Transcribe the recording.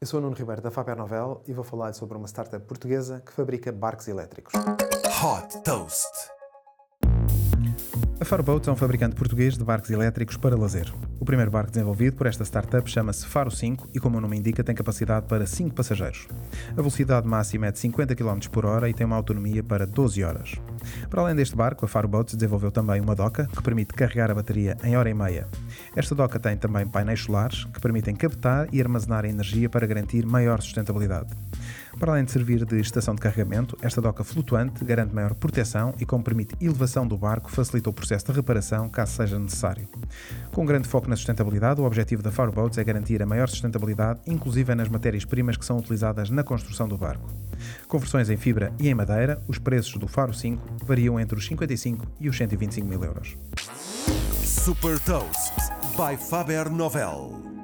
Eu sou o Nuno Ribeiro da Faber Novel e vou falar sobre uma startup portuguesa que fabrica barcos elétricos. Hot Toast. A Farboats é um fabricante português de barcos elétricos para lazer. O primeiro barco desenvolvido por esta startup chama-se Faro 5 e, como o nome indica, tem capacidade para 5 passageiros. A velocidade máxima é de 50 km por hora e tem uma autonomia para 12 horas. Para além deste barco, a Faro Boats desenvolveu também uma doca que permite carregar a bateria em hora e meia. Esta doca tem também painéis solares que permitem captar e armazenar a energia para garantir maior sustentabilidade. Para além de servir de estação de carregamento, esta doca flutuante garante maior proteção e, como permite elevação do barco, facilita o processo de reparação caso seja necessário. Com grande foco na sustentabilidade, o objetivo da Farboats é garantir a maior sustentabilidade, inclusive nas matérias-primas que são utilizadas na construção do barco. Com versões em fibra e em madeira, os preços do Faro 5 variam entre os 55 e os 125 mil euros. Super Toast by Faber Novel.